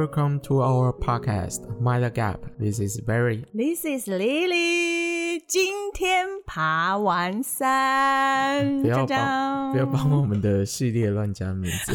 Welcome to our podcast, Mind the Gap. This is Barry. This is Lily. 今天爬完山，不要帮不要帮我们的系列乱加名字。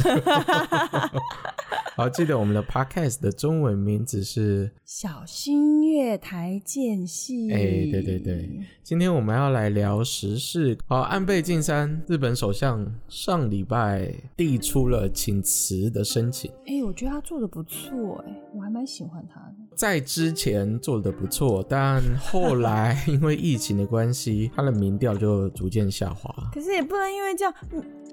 好，记得我们的 podcast 的中文名字是小心月台间隙。哎，对对对，今天我们要来聊时事。好，安倍晋三，日本首相上礼拜递出了请辞的申请。哎，我觉得他做的不错，哎，我还蛮喜欢他的。在之前做的不错，但后来因为疫情的关系，他的民调就逐渐下滑。可是也不能因为这样。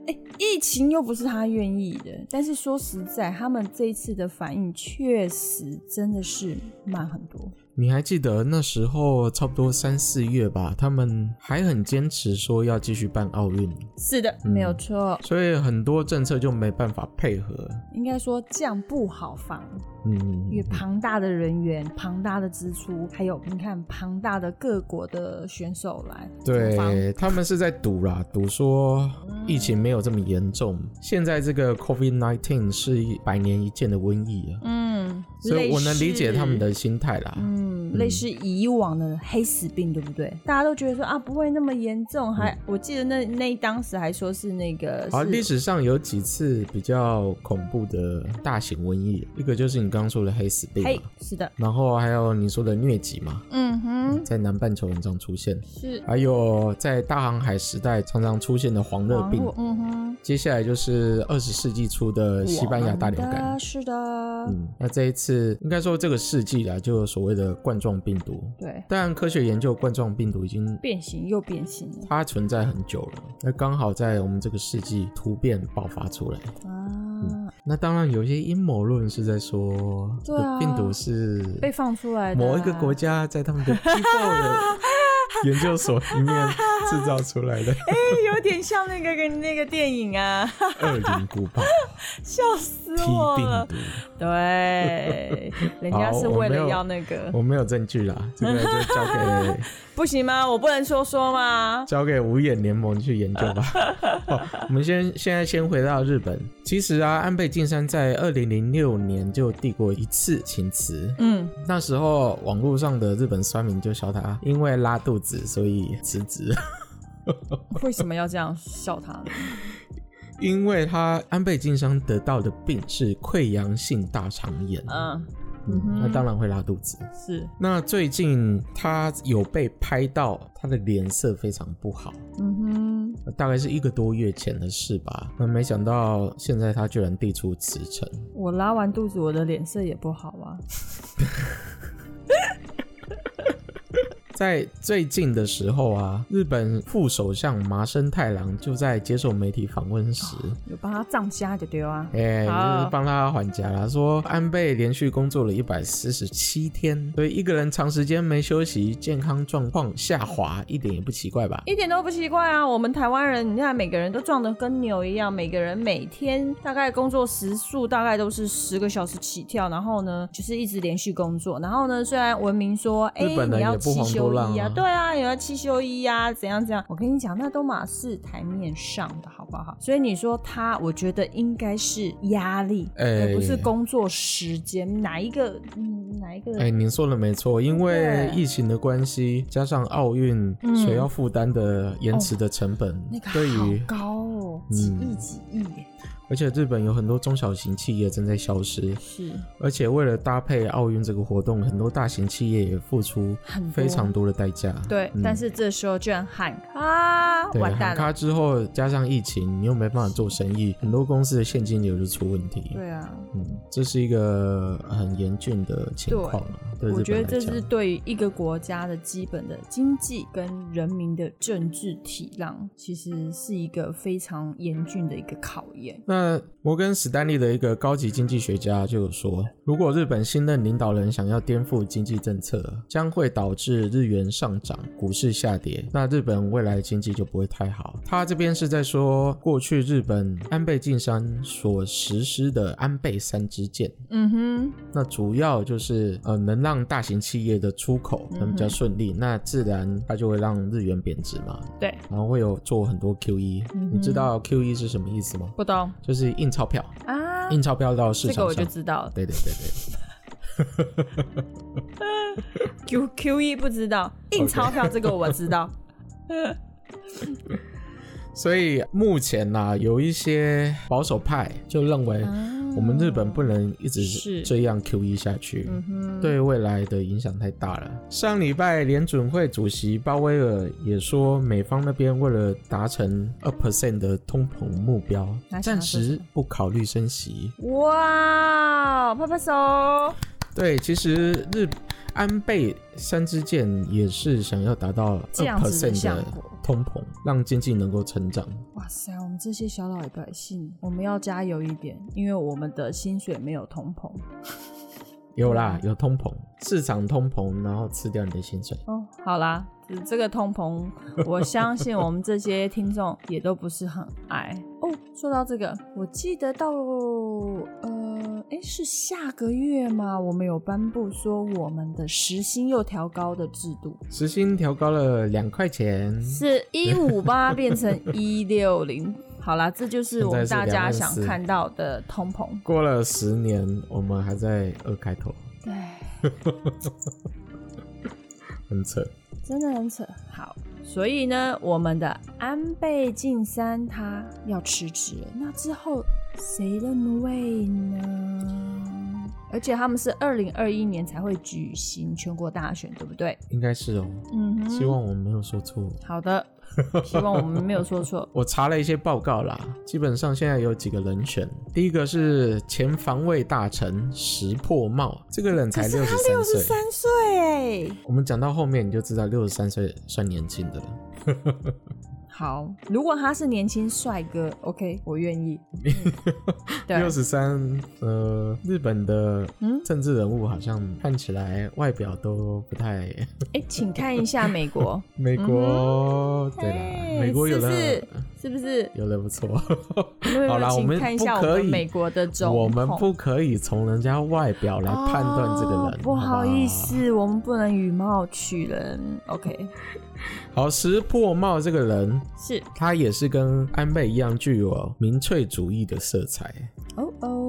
哎，疫情又不是他愿意的，但是说实在，他们这一次的反应确实真的是慢很多。你还记得那时候差不多三四月吧，他们还很坚持说要继续办奥运。是的，嗯、没有错。所以很多政策就没办法配合。应该说这样不好防。嗯，因为庞大的人员、庞大的支出，还有你看庞大的各国的选手来，对，他们是在赌啦，赌说疫情没有这么严重。嗯、现在这个 COVID-19 是百年一见的瘟疫啊。嗯，所以我能理解他们的心态啦。嗯，类似以往的黑死病，对不对？大家都觉得说啊，不会那么严重。还、嗯、我记得那那当时还说是那个是，啊，历史上有几次比较恐怖的大型瘟疫，一个就是你。刚说的黑死病，嘿，是的，然后还有你说的疟疾嘛，嗯哼，在南半球很常出现，是，还有在大航海时代常常出现的黄热病，嗯哼，接下来就是二十世纪初的西班牙大流感，是的，嗯，那这一次应该说这个世纪啊，就所谓的冠状病毒，对，但科学研究冠状病毒已经变形又变形了，它存在很久了，那刚好在我们这个世纪突变爆发出来，啊。那当然，有一些阴谋论是在说，这个病毒是被放出来的，某一个国家在他们的机构的 研究所里面制造出来的。哎、欸，有点像那个跟那个电影啊，《恶灵古堡》，笑死我了。病毒对，人家是为了要那个，我没，我没有证据啦，这个就交给。不行吗？我不能说说吗？交给五眼联盟去研究吧。好，我们先现在先回到日本。其实啊，安倍晋三在二零零六年就递过一次请辞。嗯，那时候网络上的日本酸民就笑他，因为拉肚子所以辞职。为什么要这样笑他呢？因为他安倍晋三得到的病是溃疡性大肠炎。嗯。嗯，那当然会拉肚子。是。那最近他有被拍到，他的脸色非常不好。嗯哼。大概是一个多月前的事吧。那没想到现在他居然递出辞呈。我拉完肚子，我的脸色也不好啊。在最近的时候啊，日本副首相麻生太郎就在接受媒体访问时，哦、有帮他藏家就对啊，哎，就是帮他还家了。说安倍连续工作了一百四十七天，所以一个人长时间没休息，健康状况下滑，一点也不奇怪吧？一点都不奇怪啊！我们台湾人，你看每个人都壮得跟牛一样，每个人每天大概工作时数大概都是十个小时起跳，然后呢，就是一直连续工作，然后呢，虽然文明说，哎，日本人也不遑对啊，有要七休一啊，怎样怎样？我跟你讲，那都马是台面上的，好不好？所以你说他，我觉得应该是压力，而、欸、不是工作时间。哪一个？嗯，哪一个？哎、欸，您说的没错，因为疫情的关系，加上奥运所要负担的延迟的成本，嗯哦、对于那个好高哦，几亿几亿。而且日本有很多中小型企业正在消失，是。而且为了搭配奥运这个活动，很多大型企业也付出非常多的代价。对，嗯、但是这时候居然喊啊，对，完蛋了。喊卡之后加上疫情，你又没办法做生意，很多公司的现金流就出问题。对啊，嗯，这是一个很严峻的情况。对，对，我觉得这是对一个国家的基本的经济跟人民的政治体量，其实是一个非常严峻的一个考验。那摩根史丹利的一个高级经济学家就有说，如果日本新任领导人想要颠覆经济政策，将会导致日元上涨、股市下跌，那日本未来的经济就不会太好。他这边是在说，过去日本安倍晋三所实施的安倍三支箭，嗯哼，那主要就是呃能让大型企业的出口能比较顺利，嗯、那自然它就会让日元贬值嘛。对，然后会有做很多 QE，、嗯、你知道 QE 是什么意思吗？不懂。就是印钞票啊。啊，印钞票到市场上，这个我就知道了。对对对对。Q Q E 不知道，印钞票这个我知道。所以目前呢、啊，有一些保守派就认为，我们日本不能一直这样 QE 下去，对未来的影响太大了。上礼拜联准会主席鲍威尔也说，美方那边为了达成二 percent 的通膨目标，暂时不考虑升息。哇，拍拍手！对，其实日安倍三支箭也是想要达到二 percent 的通膨，让经济能够成长。哇塞，我们这些小老百姓，我们要加油一点，因为我们的薪水没有通膨。有啦，有通膨，市场通膨，然后吃掉你的薪水。哦，好啦，这个通膨，我相信我们这些听众也都不是很爱。哦，说到这个，我记得到呃。哎，是下个月吗？我们有颁布说我们的时薪又调高的制度，时薪调高了两块钱，是一五八 变成一六零。好啦，这就是我们大家想看到的通膨。过了十年，我们还在二开头，对，很扯，真的很扯。好，所以呢，我们的安倍晋三他要辞职，那之后。谁认位呢？而且他们是二零二一年才会举行全国大选，对不对？应该是哦。嗯，希望我们没有说错。好的，希望我们没有说错。我查了一些报告啦，基本上现在有几个人选。第一个是前防卫大臣石破茂，这个人才六十三岁。六十三岁哎。我们讲到后面你就知道六十三岁算年轻的了。好，如果他是年轻帅哥，OK，我愿意。六十三，呃，日本的政治人物好像看起来外表都不太……哎、欸，请看一下美国，美国，嗯、对啦，美国有的是，是不是有的不错？好啦，我们看一下我们美国的总统，我们不可以从人家外表来判断这个人。哦、不好意思我们不能以貌取人。OK。好，石破茂这个人是，他也是跟安倍一样具有民粹主义的色彩。哦哦，嗯，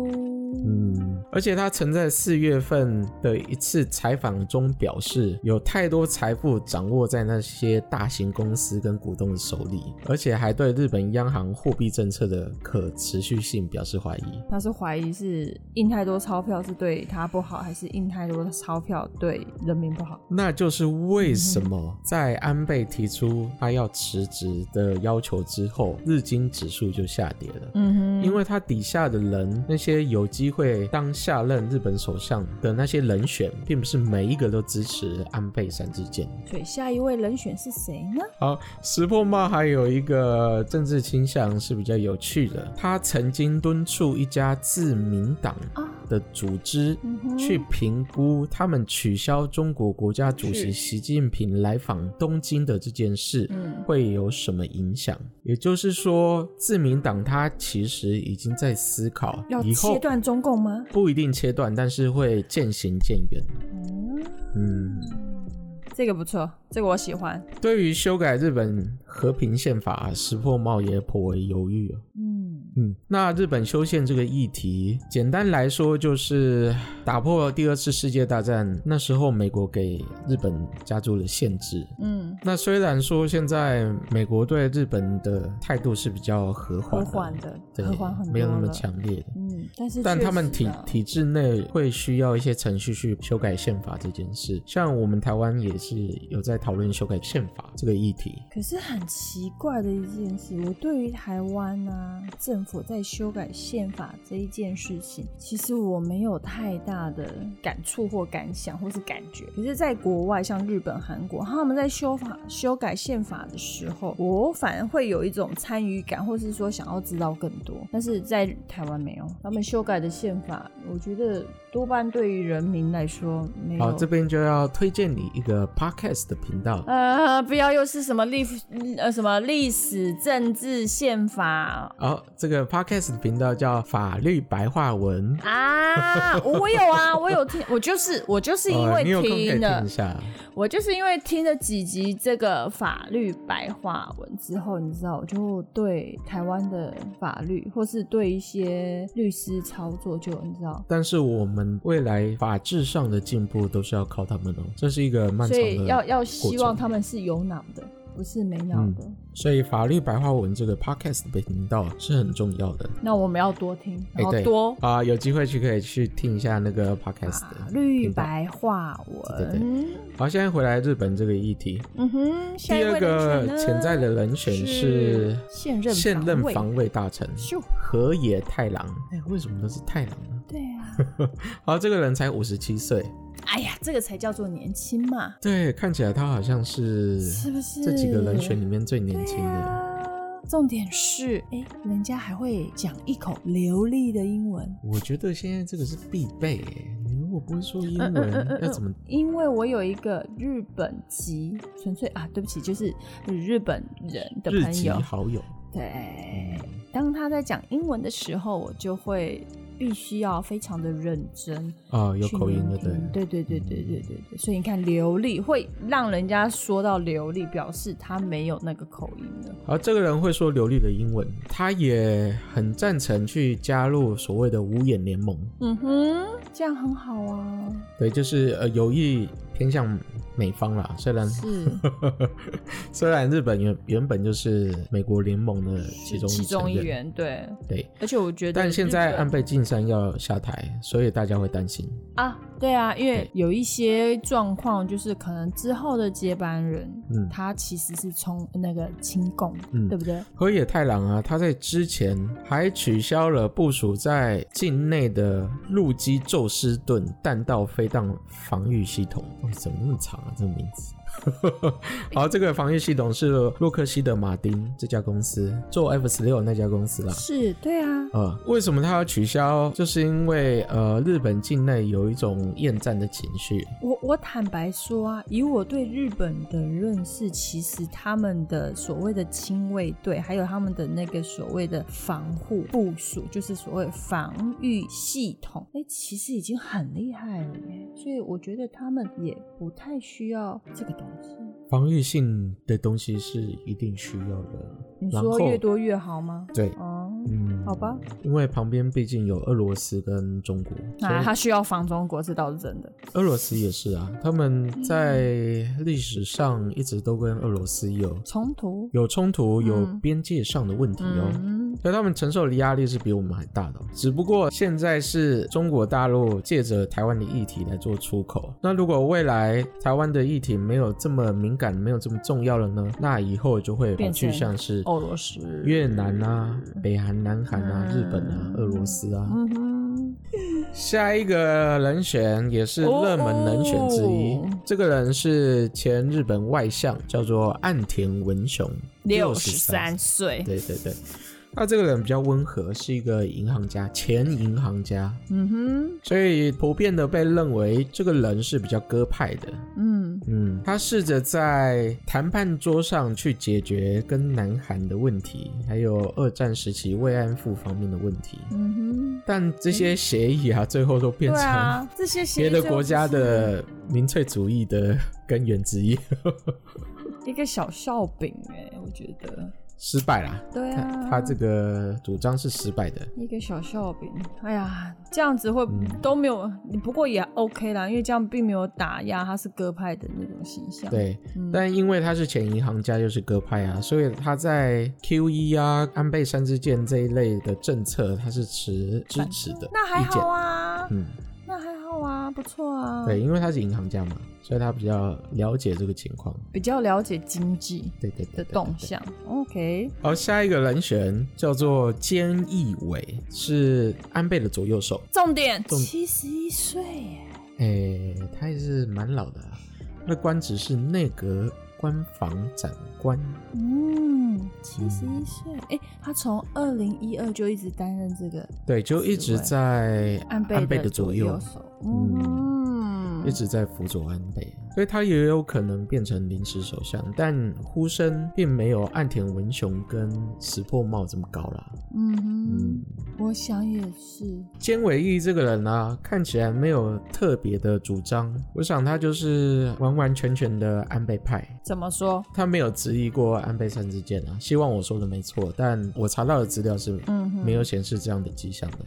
而且他曾在四月份的一次采访中表示，有太多财富掌握在那些大型公司跟股东的手里，而且还对日本央行货币政策的可持续性表示怀疑。他是怀疑是印太多钞票是对他不好，还是印太多钞票对人民不好？那就是为什么在安倍提出他要辞职的要求之后，日经指数就下跌了。嗯哼，因为他底下的人，那些有机会当下任日本首相的那些人选，并不是每一个都支持安倍三支箭。所以下一位人选是谁呢？好，石破茂还有一个政治倾向是比较有趣的，他曾经敦促一家自民党的组织去评估他们取消中国国家主席习近平来访东京的这件事会有什么影响。也就是说，自民党他其实已经在思考要切断中共吗？不一定切断，但是会渐行渐远。嗯，这个不错，这个我喜欢。对于修改日本和平宪法，石破茂也颇为犹豫。嗯，那日本修宪这个议题，简单来说就是打破第二次世界大战那时候美国给日本加注的限制。嗯，那虽然说现在美国对日本的态度是比较和缓的，和缓的，对，和缓很多，没有那么强烈的。嗯，但是但他们体体制内会需要一些程序去修改宪法这件事，像我们台湾也是有在讨论修改宪法这个议题。可是很奇怪的一件事，我对于台湾啊政府在修改宪法这一件事情，其实我没有太大的感触或感想或是感觉。可是，在国外，像日本、韩国，他们在修法、修改宪法的时候，我反而会有一种参与感，或是说想要知道更多。但是在台湾没有，他们修改的宪法，我觉得多半对于人民来说没有。好，这边就要推荐你一个 podcast 的频道。呃，不要又是什么历呃什么历史、政治、宪法。哦，这个 podcast 的频道叫法律白话文啊，我有啊，我有听，我就是我就是因为听的，听我就是因为听了几集这个法律白话文之后，你知道，我就对台湾的法律或是对一些律师操作就你知道。但是我们。未来法治上的进步都是要靠他们哦，这是一个漫长的，所以要要希望他们是有脑的，不是没有的。嗯所以法律白话文这个 podcast 被听到是很重要的。那我们要多听，然后多啊、欸，有机会去可以去听一下那个 podcast 的法律白话文。对对对。好，现在回来日本这个议题。嗯哼。第二个潜在的人选是现任现任防卫大臣河野太郎。哎、欸，为什么都是太郎呢？对啊。好，这个人才五十七岁。哎呀，这个才叫做年轻嘛！对，看起来他好像是是不是这几个人选里面最年轻的？啊、重点是，哎，人家还会讲一口流利的英文。我觉得现在这个是必备。你如果不会说英文，嗯嗯嗯、要怎么？因为我有一个日本籍，纯粹啊，对不起，就是日本人的朋友，好友。对，当他在讲英文的时候，我就会。必须要非常的认真啊，有口音的，对，对对对对对对对，所以你看流利会让人家说到流利，表示他没有那个口音的。而这个人会说流利的英文，他也很赞成去加入所谓的五眼联盟。嗯哼，这样很好啊。对，就是呃有意偏向美方啦，虽然是。虽然日本原原本就是美国联盟的其中其中一员，对对，而且我觉得，但现在安倍晋三要下台，所以大家会担心。啊，对啊，因为有一些状况，就是可能之后的接班人，嗯，他其实是从那个亲共，嗯，对不对？河野太郎啊，他在之前还取消了部署在境内的陆基宙斯盾弹道飞弹防御系统。哇，怎么那么长啊？这个名字。好，这个防御系统是洛克希德马丁这家公司做 F 十六那家公司啦。是，对啊。呃，为什么他要取消？就是因为呃，日本境内有一种厌战的情绪。我我坦白说啊，以我对日本的认识，其实他们的所谓的亲卫队，还有他们的那个所谓的防护部署，就是所谓防御系统，哎、欸，其实已经很厉害了耶。所以我觉得他们也不太需要这个东西。防御性的东西是一定需要的。你说越多越好吗？对，哦，嗯，好吧。因为旁边毕竟有俄罗斯跟中国，那他需要防中国，这倒是真的。俄罗斯也是啊，他们在历史上一直都跟俄罗斯有冲突，有冲突，有边界上的问题哦。以他们承受的压力是比我们还大的。只不过现在是中国大陆借着台湾的议题来做出口。那如果未来台湾的议题没有这么敏感，没有这么重要了呢？那以后就会跑去像是。俄罗斯、越南啊、北韩、南韩啊、日本啊、俄罗斯啊，下一个人选也是热门人选之一。这个人是前日本外相，叫做岸田文雄，六十三岁。对对对。他这个人比较温和，是一个银行家，前银行家。嗯哼，所以普遍的被认为这个人是比较鸽派的。嗯嗯，他试着在谈判桌上去解决跟南韩的问题，还有二战时期慰安妇方面的问题。嗯哼，但这些协议啊，最后都变成这些别的国家的民粹主义的根源之一。一个小笑柄哎，我觉得。失败啦，对啊他，他这个主张是失败的，一个小笑柄。哎呀，这样子会、嗯、都没有，不过也 OK 啦，因为这样并没有打压他是鸽派的那种形象。对，嗯、但因为他是前银行家又是鸽派啊，所以他在 QE 啊、安倍三支箭这一类的政策，他是持支持的。那还好啊，嗯。啊，不错啊。对，因为他是银行家嘛，所以他比较了解这个情况，比较了解经济对对的动向。OK。好，下一个人选叫做菅义伟，是安倍的左右手。重点，七十一岁耶。哎，他也是蛮老的，他的官职是内阁官房长官。嗯，七十一岁，哎、他从二零一二就一直担任这个，对，就一直在安倍的左右手。嗯。嗯一直在辅佐安倍，所以他也有可能变成临时首相，但呼声并没有岸田文雄跟石破茂这么高啦。嗯哼，嗯，我想也是。菅义伟这个人啊，看起来没有特别的主张，我想他就是完完全全的安倍派。怎么说？他没有质疑过安倍三之剑啊，希望我说的没错，但我查到的资料是没有显示这样的迹象的。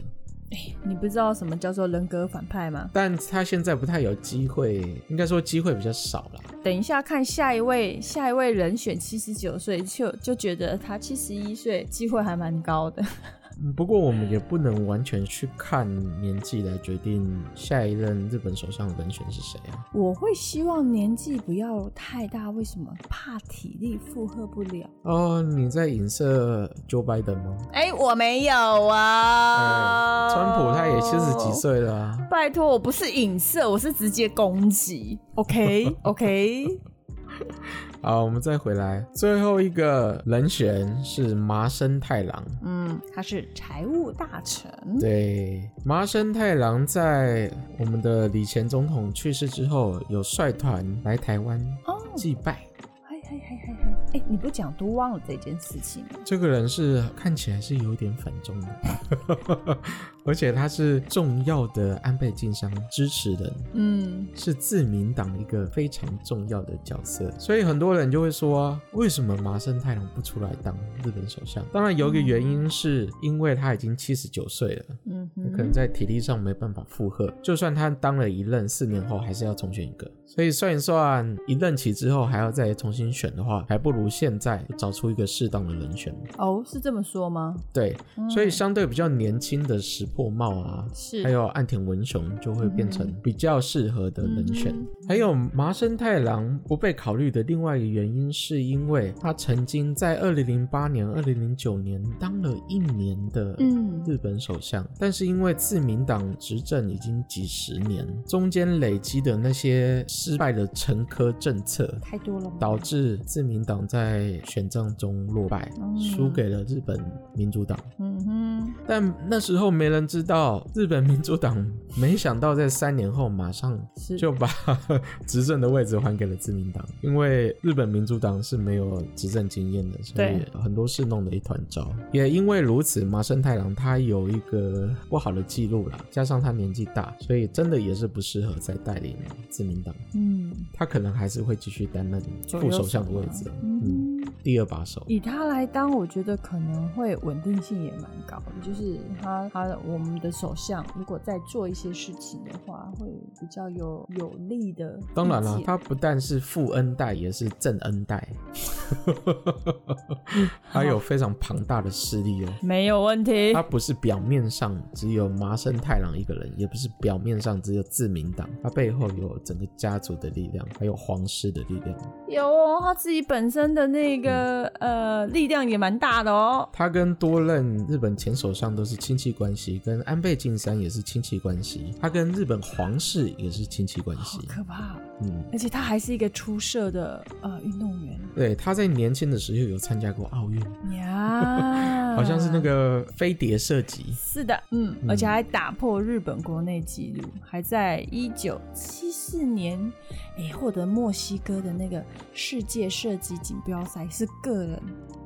哎，你不知道什么叫做人格反派吗？但他现在不太有机会，应该说机会比较少了。等一下看下一位，下一位人选七十九岁，就就觉得他七十一岁机会还蛮高的。不过我们也不能完全去看年纪来决定下一任日本首相的人选是谁啊。我会希望年纪不要太大，为什么？怕体力负荷不了。哦，你在影射 Joe Biden 吗？哎，我没有啊。川普他也七十几岁了啊。拜托，我不是影射，我是直接攻击。OK OK。好，我们再回来，最后一个人选是麻生太郎。嗯，他是财务大臣。对，麻生太郎在我们的李前总统去世之后，有率团来台湾祭拜。嘿嘿嘿嘿嘿。哎，你不讲都忘了这件事情。这个人是看起来是有点反中的。而且他是重要的安倍晋三支持人，嗯，是自民党一个非常重要的角色，所以很多人就会说，为什么麻生太郎不出来当日本首相？当然有一个原因是因为他已经七十九岁了，嗯，可能在体力上没办法负荷，就算他当了一任，四年后还是要重选一个，所以算一算，一任期之后还要再重新选的话，还不如现在找出一个适当的人选。哦，是这么说吗？对，所以相对比较年轻的时。破帽啊，是还有岸田文雄就会变成比较适合的人选。嗯、还有麻生太郎不被考虑的另外一个原因，是因为他曾经在二零零八年、二零零九年当了一年的日本首相，嗯、但是因为自民党执政已经几十年，中间累积的那些失败的陈科政策太多了，导致自民党在选战中落败，输、嗯、给了日本民主党。嗯哼，但那时候没人。知道日本民主党没想到在三年后马上就把 执政的位置还给了自民党，因为日本民主党是没有执政经验的，所以很多事弄得一团糟。也因为如此，麻生太郎他有一个不好的记录啦，加上他年纪大，所以真的也是不适合再带领自民党。嗯，他可能还是会继续担任副首相的位置。嗯，第二把手。以他来当，我觉得可能会稳定性也蛮高的，就是他他我。我们的首相如果在做一些事情的话，会比较有有利的。当然了，他不但是富恩代，也是正恩代，他有非常庞大的势力哦。没有问题。他不是表面上只有麻生太郎一个人，也不是表面上只有自民党，他背后有整个家族的力量，还有皇室的力量。有哦，他自己本身的那个、嗯、呃力量也蛮大的哦。他跟多任日本前首相都是亲戚关系。跟安倍晋三也是亲戚关系，他跟日本皇室也是亲戚关系，好可怕。嗯，而且他还是一个出色的呃运动员。对，他在年轻的时候有参加过奥运呀，好像是那个飞碟射击。是的，嗯，而且还打破日本国内纪录，还在一九七四年诶获得墨西哥的那个世界射击锦标赛是个人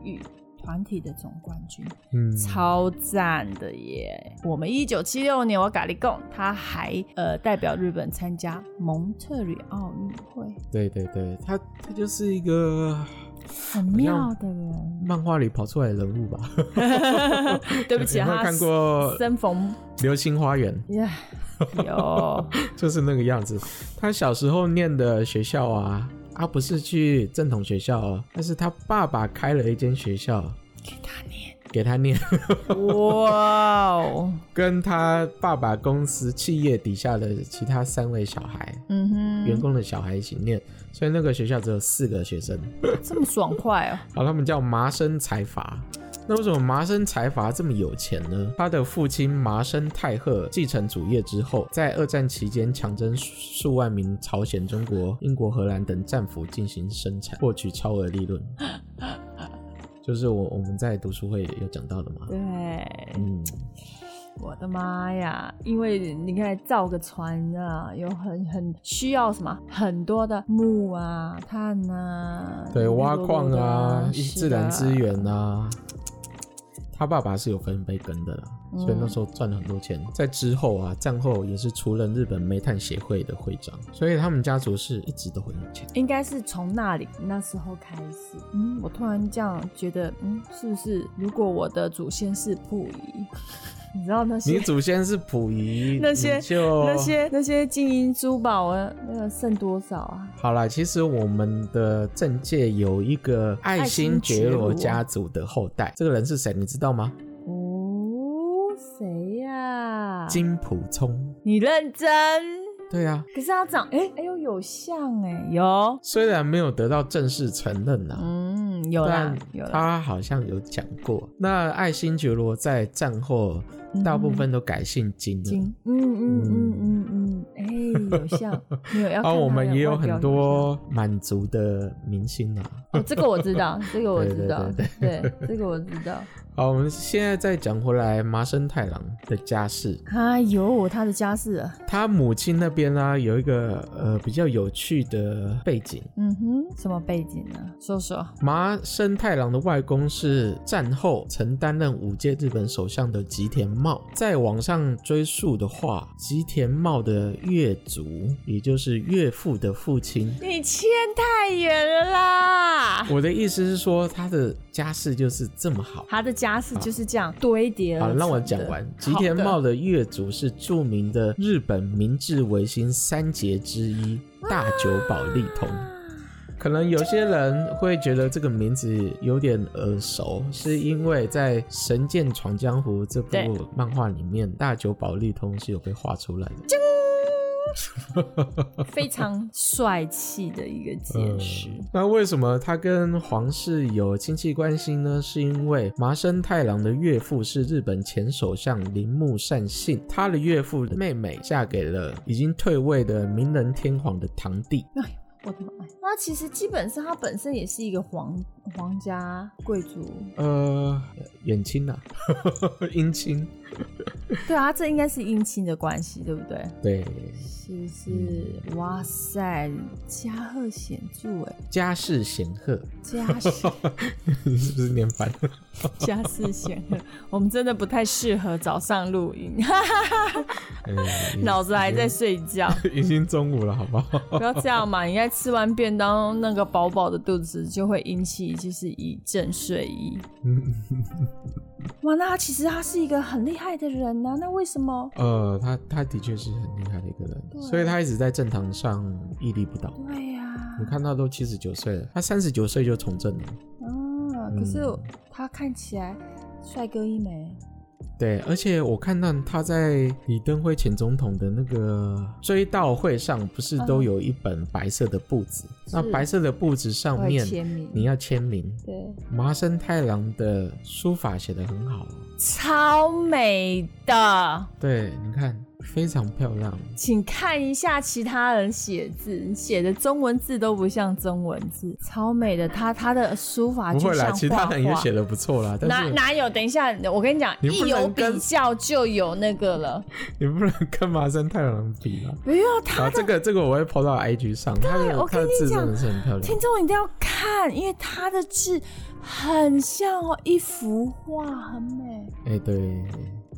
与团体的总冠军，嗯，超赞的耶！我们一九七六年，我咖喱贡，他还呃代表日本参加蒙特利尔奥运会。对对对，他他就是一个很妙的人，漫画里跑出来的人物吧？对不起，有没有看过《生逢流星花园》？Yeah, 有，就是那个样子。他小时候念的学校啊。他不是去正统学校哦，但是他爸爸开了一间学校给他念，给他念。哇哦！跟他爸爸公司企业底下的其他三位小孩，嗯哼，员工的小孩一起念，所以那个学校只有四个学生，这么爽快哦。好，他们叫麻生财阀。那为什么麻生财阀这么有钱呢？他的父亲麻生太贺继承主业之后，在二战期间强征数万名朝鲜、中国、英国、荷兰等战俘进行生产，获取超额利润。就是我我们在读书会有讲到的嘛。对，嗯。我的妈呀！因为你看造个船啊，有很很需要什么很多的木啊、碳啊，对，挖矿啊，自然资源啊。他爸爸是有分杯羹的啦，嗯、所以那时候赚了很多钱。在之后啊，战后也是出任日本煤炭协会的会长，所以他们家族是一直都很有钱。应该是从那里那时候开始。嗯，我突然这样觉得，嗯，是不是如果我的祖先是溥仪？你知道那些？你祖先是溥仪，那些就那些那些金银珠宝啊，那个剩多少啊？好啦，其实我们的政界有一个爱新觉罗家族的后代，这个人是谁？你知道吗？哦，谁呀、啊？金溥聪。你认真？对呀、啊。可是他长，哎、欸，哎呦，有像哎，有。虽然没有得到正式承认呐、啊。嗯，有啦，有。他好像有讲过，那爱新觉罗在战后。大部分都改姓金嗯嗯嗯嗯嗯，哎、嗯欸，有像，没有要看。啊，我们也有很多满族的明星啊。哦，这个我知道，这个我知道，对，这个我知道。好，我们现在再讲回来麻生太郎的家世。哎呦，他的家世啊。他母亲那边呢，有一个呃比较有趣的背景。嗯哼，什么背景呢？说说。麻生太郎的外公是战后曾担任五届日本首相的吉田茂。再往上追溯的话，吉田茂的岳族，也就是岳父的父亲。你牵太远了啦！我的意思是说，他的家世就是这么好。他的。家世就是这样堆叠了。好，让我讲完。吉田茂的月族是著名的日本明治维新三杰之一大久保利通。可能有些人会觉得这个名字有点耳熟，是因为在《神剑闯江湖》这部漫画里面，大久保利通是有被画出来的。非常帅气的一个解释、嗯。那为什么他跟皇室有亲戚关系呢？是因为麻生太郎的岳父是日本前首相铃木善信，他的岳父的妹妹嫁给了已经退位的明仁天皇的堂弟。哎，我的妈！那其实基本上他本身也是一个皇皇家贵族。呃，远亲呐，姻亲。对啊，这应该是姻亲的关系，对不对？对。是是，哇塞，家赫显著哎，家世显赫，家世，你是不是念反了？家世显赫，我们真的不太适合早上录音，脑子还在睡觉，已经中午了，好不好？不要这样嘛，应该吃完便当，那个饱饱的肚子就会引起就是一阵睡意。哇，那他其实他是一个很厉害的人呢、啊，那为什么？呃，他他的确是很厉害的一个人，所以他一直在政坛上屹立不倒。对呀、啊，你看他都七十九岁了，他三十九岁就从政了。啊，可是他看起来帅哥一枚。对，而且我看到他在李登辉前总统的那个追悼会上，不是都有一本白色的簿子？嗯、那白色的簿子上面，你要签名。对，麻生太郎的书法写得很好，超美的。对，你看。非常漂亮，请看一下其他人写字，写的中文字都不像中文字，超美的。他他的书法。不会啦，其他人也写的不错啦。哪哪有？等一下，我跟你讲，一有比较就有那个了。你不能跟麻生太郎比啊！不要他这个这个我会 po 到 IG 上。对，我跟你讲，听众一定要看，因为他的字很像哦，一幅画，很美。哎，对。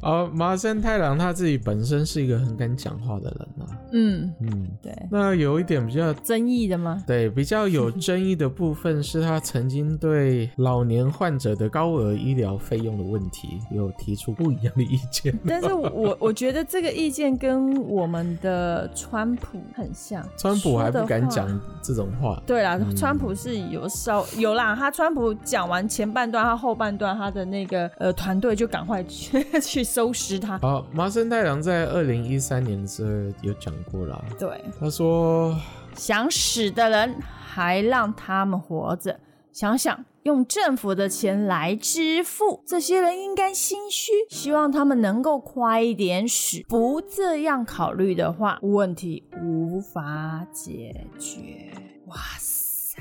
哦，麻生太郎他自己本身是一个很敢讲话的人啊。嗯嗯，对。那有一点比较争议的吗？对，比较有争议的部分是他曾经对老年患者的高额医疗费用的问题有提出不一样的意见。但是我 我觉得这个意见跟我们的川普很像。川普还不敢讲这种话。对啦，嗯、川普是有稍有啦，他川普讲完前半段，他后半段他的那个呃团队就赶快去 去。收拾他。好，麻生太郎在二零一三年的时候有讲过了。对，他说：“想死的人还让他们活着，想想用政府的钱来支付，这些人应该心虚，希望他们能够快一点死。不这样考虑的话，问题无法解决。哇塞，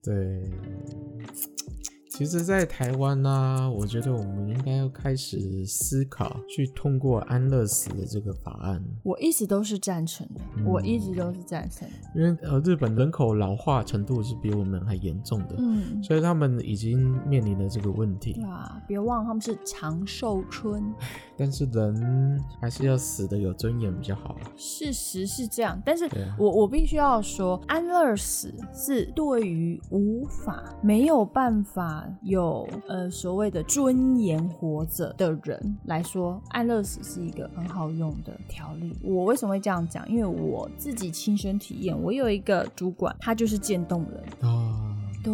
对。其实，在台湾呢、啊，我觉得我们应该要开始思考，去通过安乐死的这个法案。我一直都是赞成的，嗯、我一直都是赞成的。因为呃，日本人口老化程度是比我们还严重的，嗯，所以他们已经面临了这个问题。对啊，别忘了他们是长寿村。但是人还是要死的有尊严比较好。事实是这样，但是我我必须要说，安乐死是对于无法没有办法有呃所谓的尊严活着的人来说，安乐死是一个很好用的条例。我为什么会这样讲？因为我自己亲身体验，我有一个主管，他就是渐冻人。哦，对。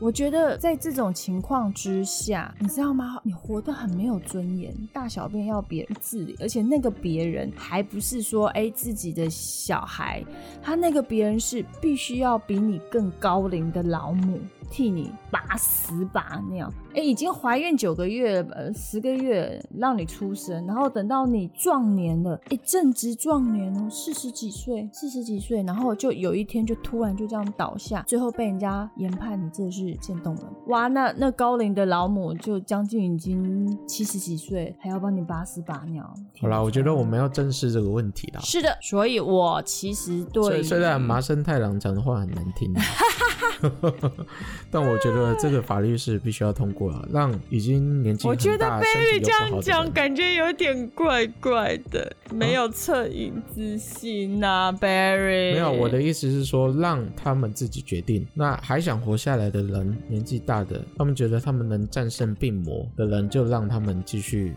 我觉得在这种情况之下，你知道吗？你活得很没有尊严，大小便要别人自理，而且那个别人还不是说哎自己的小孩，他那个别人是必须要比你更高龄的老母。替你拔屎拔尿，哎，已经怀孕九个月，呃，十个月让你出生，然后等到你壮年了，哎，正值壮年哦，四十几岁，四十几岁，然后就有一天就突然就这样倒下，最后被人家研判你这是渐冻人，哇，那那高龄的老母就将近已经七十几岁，还要帮你拔屎拔尿。好啦，我觉得我们要正视这个问题啦。是的，所以我其实对，虽然麻生太郎讲的话很难听。但我觉得这个法律是必须要通过了，让已经年纪很大，我觉得 Barry 这样讲感觉有点怪怪的，没有恻隐之心呐、啊、，Barry。没有，我的意思是说，让他们自己决定。那还想活下来的人，年纪大的，他们觉得他们能战胜病魔的人，就让他们继续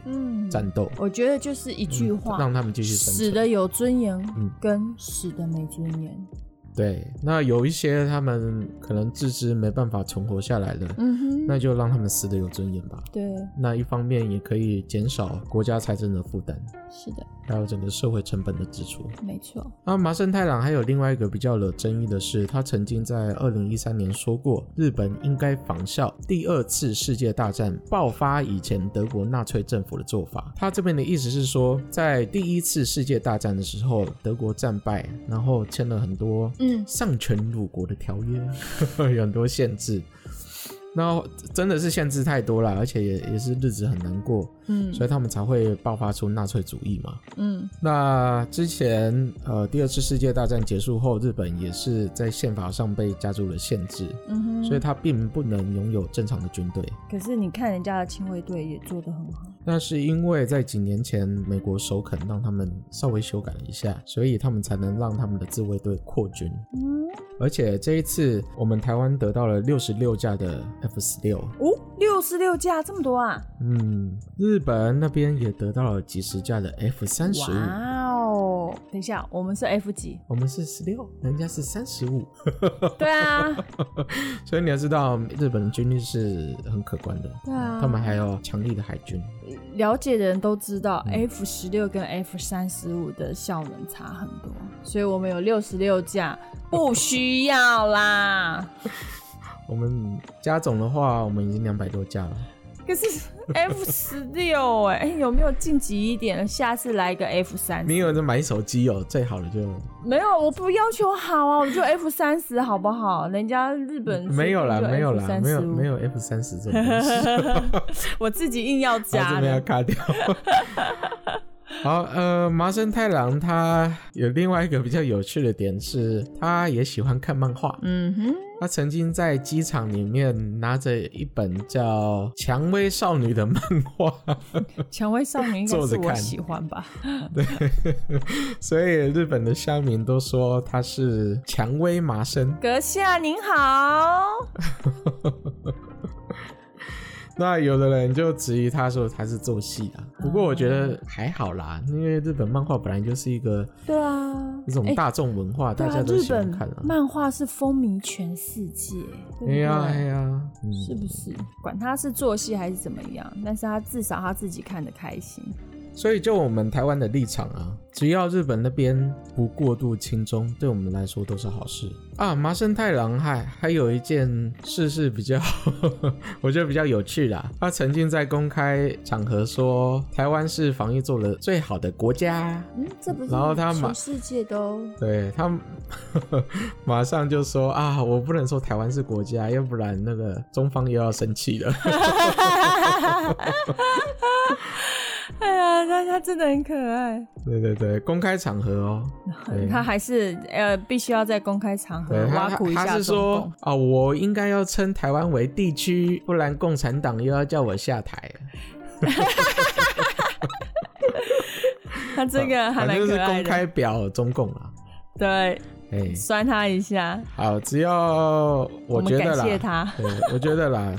战斗。我觉得就是一句话，嗯、让他们继续生。死的有尊严，跟死的没尊严。对，那有一些他们可能自知没办法存活下来的，嗯哼，那就让他们死的有尊严吧。对，那一方面也可以减少国家财政的负担。是的，还有整个社会成本的支出。没错。那麻生太郎还有另外一个比较惹争议的是，他曾经在二零一三年说过，日本应该仿效第二次世界大战爆发以前德国纳粹政府的做法。他这边的意思是说，在第一次世界大战的时候，德国战败，然后签了很多。嗯，丧权辱国的条约 有很多限制，那真的是限制太多了，而且也也是日子很难过。嗯，所以他们才会爆发出纳粹主义嘛。嗯，那之前呃，第二次世界大战结束后，日本也是在宪法上被加入了限制。嗯哼，所以他并不能拥有正常的军队。可是你看人家的亲卫队也做得很好。那是因为在几年前美国首肯让他们稍微修改了一下，所以他们才能让他们的自卫队扩军。嗯，而且这一次我们台湾得到了六十六架的 F 十六。哦，六十六架这么多啊？嗯，日本那边也得到了几十架的 F 三十五。哇哦！等一下，我们是 F 几？我们是十六，人家是三十五。对啊。所以你要知道，日本的军力是很可观的。对啊。他们还有强力的海军。了解的人都知道，F 十六跟 F 三十五的效能差很多，所以我们有六十六架，不需要啦。我们加总的话，我们已经两百多架了。可是 F 十六哎，有没有晋级一点？下次来一个 F 三。你有人买手机哦，最好的就没有，我不要求好啊，我就 F 三十好不好？人家日本没有啦，没有啦，没有没有 F 三十这种东西。我自己硬要加，这边要卡掉。好，呃，麻生太郎他有另外一个比较有趣的点是，他也喜欢看漫画。嗯哼，他曾经在机场里面拿着一本叫《蔷薇少女》的漫画。蔷薇少女应该是我喜欢吧？对，所以日本的乡民都说他是蔷薇麻生。阁下您好。那有的人就质疑他说他是做戏的，不过我觉得还好啦，因为日本漫画本来就是一个对啊一种大众文化，大家都喜欢看啊。漫画是风靡全世界，哎呀哎呀，是不是？管他是做戏还是怎么样，但是他至少他自己看得开心。所以就我们台湾的立场啊。只要日本那边不过度亲中，对我们来说都是好事啊。麻生太郎还还有一件事是比较，我觉得比较有趣啦。他曾经在公开场合说，台湾是防疫做的最好的国家。嗯，这不是。然后他全世界都对他 马上就说啊，我不能说台湾是国家，要不然那个中方又要生气了。哎呀，他他真的很可爱。对对对，公开场合哦，他还是呃必须要在公开场合挖苦一下。他是说啊、哦，我应该要称台湾为地区，不然共产党又要叫我下台。他这个还蛮可爱的。就是公开表中共啊。对，哎，酸他一下。好，只要我觉得啦，我感谢他。对，我觉得啦。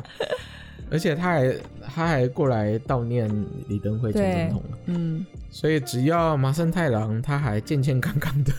而且他还他还过来悼念李登辉前总统，嗯，所以只要麻生太郎他还健健康康的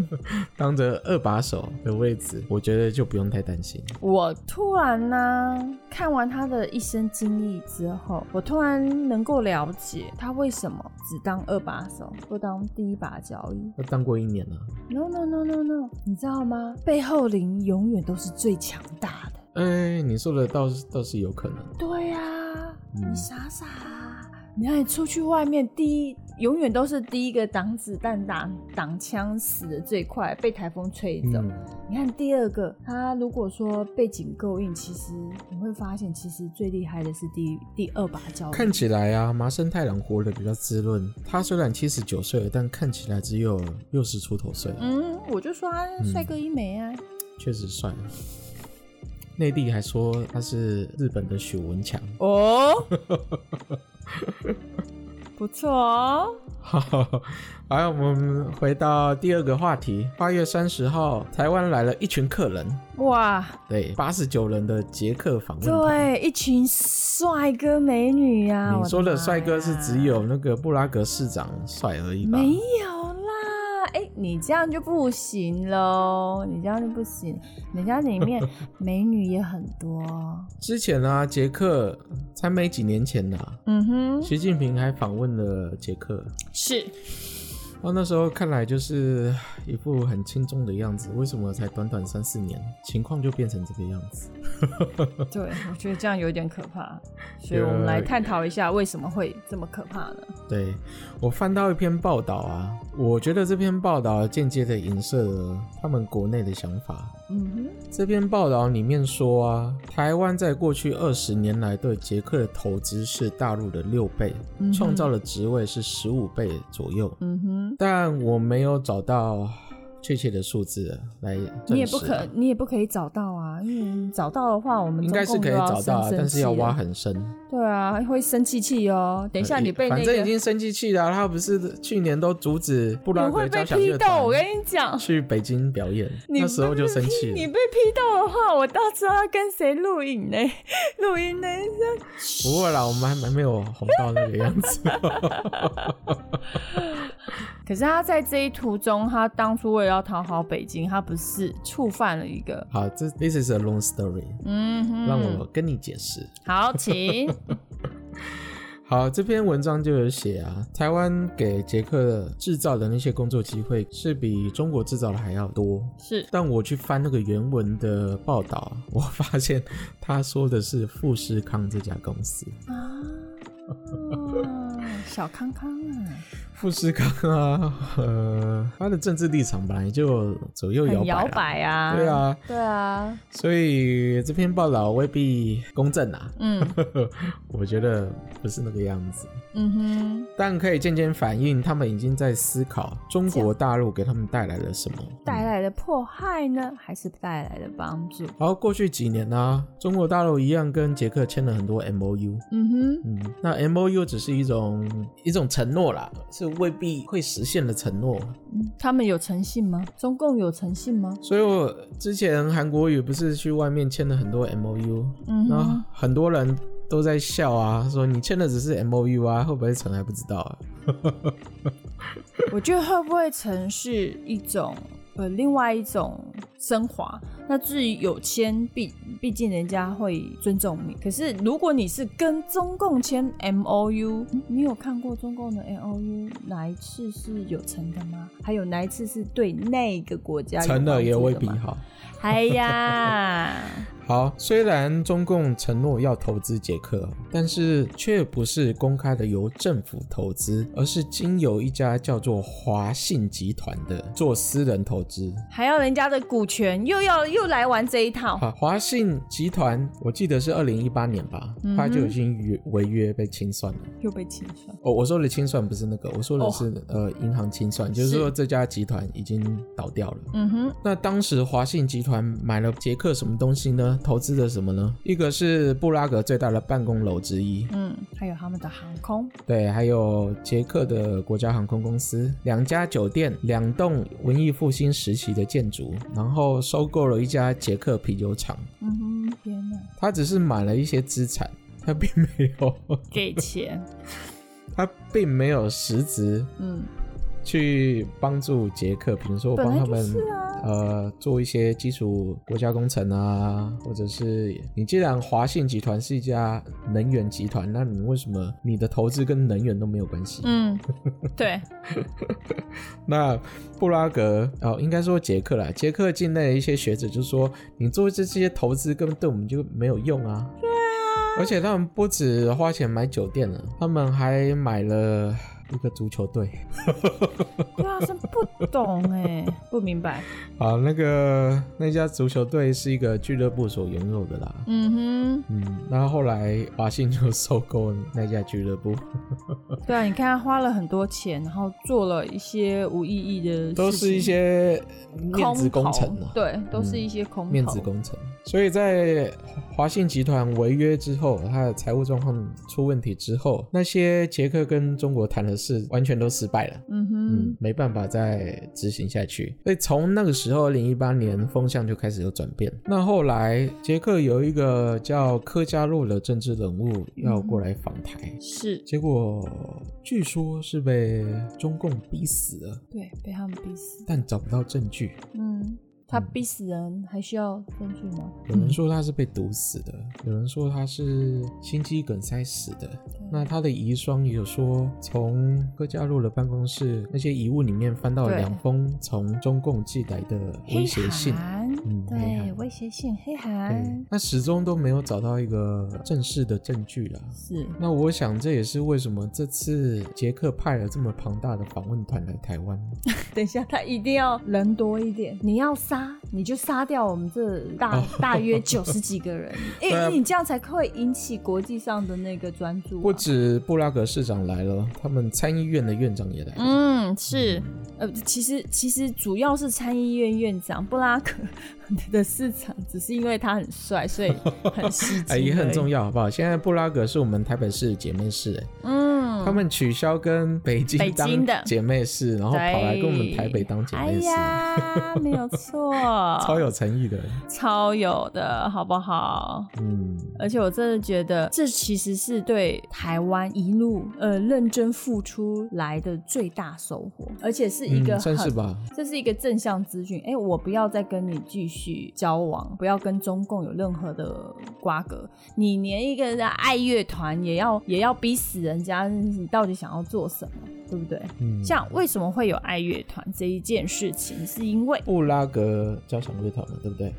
当着二把手的位置，我觉得就不用太担心。我突然呢，看完他的一生经历之后，我突然能够了解他为什么只当二把手，不当第一把交椅。他当过一年了。No no no no no，你知道吗？背后灵永远都是最强大的。哎、欸，你说的倒是倒是有可能。对呀、啊，你傻傻，啊、你看你出去外面，第一永远都是第一个挡子弹、挡挡枪死的最快，被台风吹走。嗯、你看第二个，他如果说背景够硬，其实你会发现，其实最厉害的是第第二把交椅。看起来啊，麻生太郎活得比较滋润。他虽然七十九岁了，但看起来只有六十出头岁。嗯，我就说他帅哥一枚啊，确、嗯、实帅。内地还说他是日本的许文强哦，不错哦。好，来，我们回到第二个话题。八月三十号，台湾来了一群客人，哇，对，八十九人的捷克访问，对，一群帅哥美女呀、啊。你说的帅哥是只有那个布拉格市长帅而已吧？没有。哎，你这样就不行喽！你这样就不行，人家里面 美女也很多。之前啊，捷克才没几年前呐、啊，嗯哼，习近平还访问了捷克，是。哦，那时候看来就是一副很轻重的样子，为什么才短短三四年，情况就变成这个样子？对，我觉得这样有点可怕，所以我们来探讨一下为什么会这么可怕呢？对，我翻到一篇报道啊，我觉得这篇报道间接的影射了他们国内的想法。嗯哼，这篇报道里面说啊，台湾在过去二十年来对捷克的投资是大陆的六倍，创造的职位是十五倍左右。嗯哼，但我没有找到。确切的数字来，你也不可，你也不可以找到啊，因为找到的话，我们应该是可以找到啊，但是要挖很深。对啊，会生气气哦。等一下你被那个，反正已经生气气了，他不是去年都阻止布拉格交响乐团，我跟你讲，去北京表演，那时候就生气了。你被批斗的话，我到时候要跟谁录影呢？录音呢？不会啦，我们还还没有红到那个样子。可是他在这一途中，他当初为了要讨好北京，他不是触犯了一个。好，这 this is a long story。嗯哼，让我跟你解释。好，请。好，这篇文章就有写啊，台湾给捷克制造的那些工作机会是比中国制造的还要多。是，但我去翻那个原文的报道，我发现他说的是富士康这家公司。啊，小康康啊。富士康啊，呃，他的政治立场本来就左右摇摆，摇摆啊，对啊，对啊，所以这篇报道未必公正啊，嗯，我觉得不是那个样子，嗯哼，但可以渐渐反映他们已经在思考中国大陆给他们带来了什么，带来的迫害呢，还是带来的帮助？好，过去几年呢、啊，中国大陆一样跟捷克签了很多 MOU，嗯哼，嗯，那 MOU 只是一种一种承诺啦，是。未必会实现的承诺，他们有诚信吗？中共有诚信吗？所以我之前韩国语不是去外面签了很多 MOU，嗯哼，然后很多人都在笑啊，说你签的只是 MOU 啊，会不会成还不知道啊。我觉得会不会成是一种呃另外一种升华。那至于有签，毕毕竟人家会尊重你。可是如果你是跟中共签 M O U，你有看过中共的 M O U 哪一次是有成的吗？还有哪一次是对那个国家有成的也未必好。哎呀。好，虽然中共承诺要投资捷克，但是却不是公开的由政府投资，而是经由一家叫做华信集团的做私人投资，还要人家的股权，又要又来玩这一套。好，华信集团，我记得是二零一八年吧，他就已经违违约被清算了，又被清算。哦，我说的清算不是那个，我说的是、哦、呃银行清算，就是说这家集团已经倒掉了。嗯哼，那当时华信集团买了捷克什么东西呢？投资的什么呢？一个是布拉格最大的办公楼之一，嗯，还有他们的航空，对，还有捷克的国家航空公司，两家酒店，两栋文艺复兴时期的建筑，然后收购了一家捷克啤酒厂。嗯哼，天哪！他只是买了一些资产，他并没有给钱，他并没有实质，嗯。去帮助捷克，比如说我帮他们、啊、呃做一些基础国家工程啊，或者是你既然华信集团是一家能源集团，那你为什么你的投资跟能源都没有关系？嗯，对。那布拉格哦，应该说捷克啦，捷克境内的一些学者就说，你做这些投资根本对我们就没有用啊。对啊。而且他们不止花钱买酒店了，他们还买了。一个足球队，对啊，是不懂哎，不明白。啊，那个那家足球队是一个俱乐部所拥有的啦。嗯哼，嗯，然后后来华信就收购那家俱乐部。对啊，你看他花了很多钱，然后做了一些无意义的，都是一些面子工程啊。对，都是一些空面子工程。所以在华信集团违约之后，他的财务状况出问题之后，那些捷克跟中国谈的事完全都失败了。嗯哼，嗯，没办法再执行下去。所以从那个时候，二零一八年风向就开始有转变。那后来捷克有一个叫科加洛的政治人物要过来访台，嗯、是，结果据说是被中共逼死了。对，被他们逼死，但找不到证据。嗯。他逼死人还需要证据吗？有人说他是被毒死的，有人说他是心肌梗塞死的。那他的遗孀也有说，从哥加洛的办公室那些遗物里面翻到两封从中共寄来的威胁信。嗯，对，威胁信，黑函。那始终都没有找到一个正式的证据了。是。那我想这也是为什么这次杰克派了这么庞大的访问团来台湾。等一下，他一定要人多一点，你要杀。你就杀掉我们这大大约九十几个人，因为你这样才会引起国际上的那个专注啊。不止布拉格市长来了，他们参议院的院长也来了。嗯，是，呃，其实其实主要是参议院院长布拉格 的市长，只是因为他很帅，所以很吸睛。也很重要，好不好？现在布拉格是我们台北市的姐妹市，哎，嗯，他们取消跟北京的姐妹市，然后跑来跟我们台北当姐妹市，哎，没有错，超有诚意的，超有的，好不好？嗯，而且我真的觉得这其实是对台湾一路呃认真付出来的最大收获，而且是一个算是吧，这是一个正向资讯。哎，我不要再跟你继续。交往，不要跟中共有任何的瓜葛。你连一个爱乐团也要也要逼死人家，你到底想要做什么？对不对？嗯，像为什么会有爱乐团这一件事情，是因为布拉格交响乐团嘛，对不对？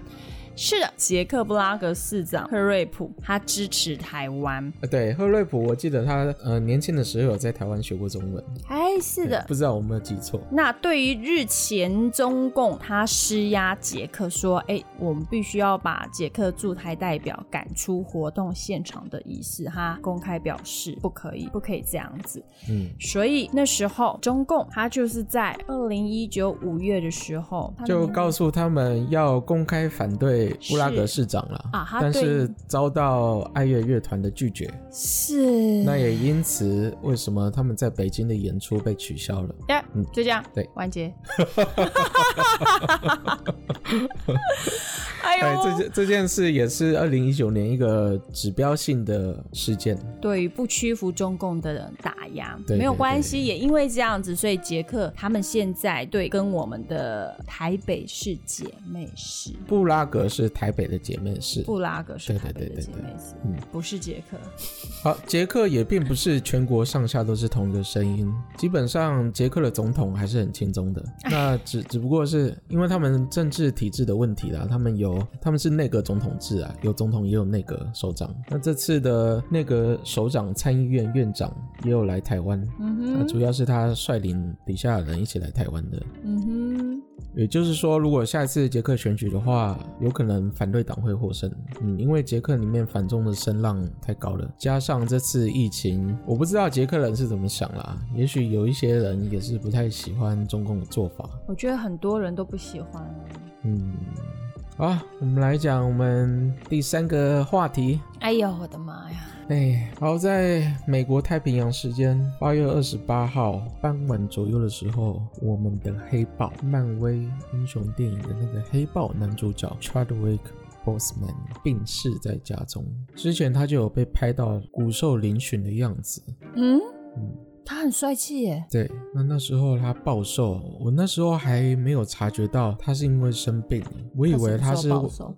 是的，捷克布拉格市长赫瑞普他支持台湾。对，赫瑞普，我记得他呃年轻的时候有在台湾学过中文。哎，是的，不知道我有没有记错。那对于日前中共他施压捷克说，哎，我们必须要把捷克驻台代表赶出活动现场的仪式，他公开表示不可以，不可以这样子。嗯，所以那时候中共他就是在二零一九五月的时候，就告诉他们要公开反对。位布拉格市长了啊，但是遭到爱乐乐团的拒绝。是。那也因此，为什么他们在北京的演出被取消了？呀，嗯，就这样。对，完结。哎呦，这件这件事也是二零一九年一个指标性的事件。对于不屈服中共的打压，没有关系。也因为这样子，所以捷克他们现在对跟我们的台北是姐妹市，布拉格是台北的姐妹市，布拉格是台北的姐妹市，嗯，不是捷克。好，捷克也并不是全国上下都是同一个声音，基本上捷克的总统还是很轻松的。那只 只不过是因为他们政治体制的问题啦，他们有他们是内阁总统制啊，有总统也有内阁首长。那这次的内阁首长、参议院院长也有来台湾，主要是他率领底下的人一起来台湾的，嗯哼。也就是说，如果下一次捷克选举的话，有可能反对党会获胜。嗯，因为捷克里面反中的声浪太高了，加上这次疫情，我不知道捷克人是怎么想啦。也许有一些人也是不太喜欢中共的做法。我觉得很多人都不喜欢。嗯，好，我们来讲我们第三个话题。哎呦，我的妈呀！哎，好，在美国太平洋时间八月二十八号傍晚左右的时候，我们的黑豹，漫威英雄电影的那个黑豹男主角 Chadwick Boseman 病逝在家中。之前他就有被拍到骨瘦嶙峋的样子。嗯嗯。他很帅气耶，对，那那时候他暴瘦，我那时候还没有察觉到他是因为生病，我以为他是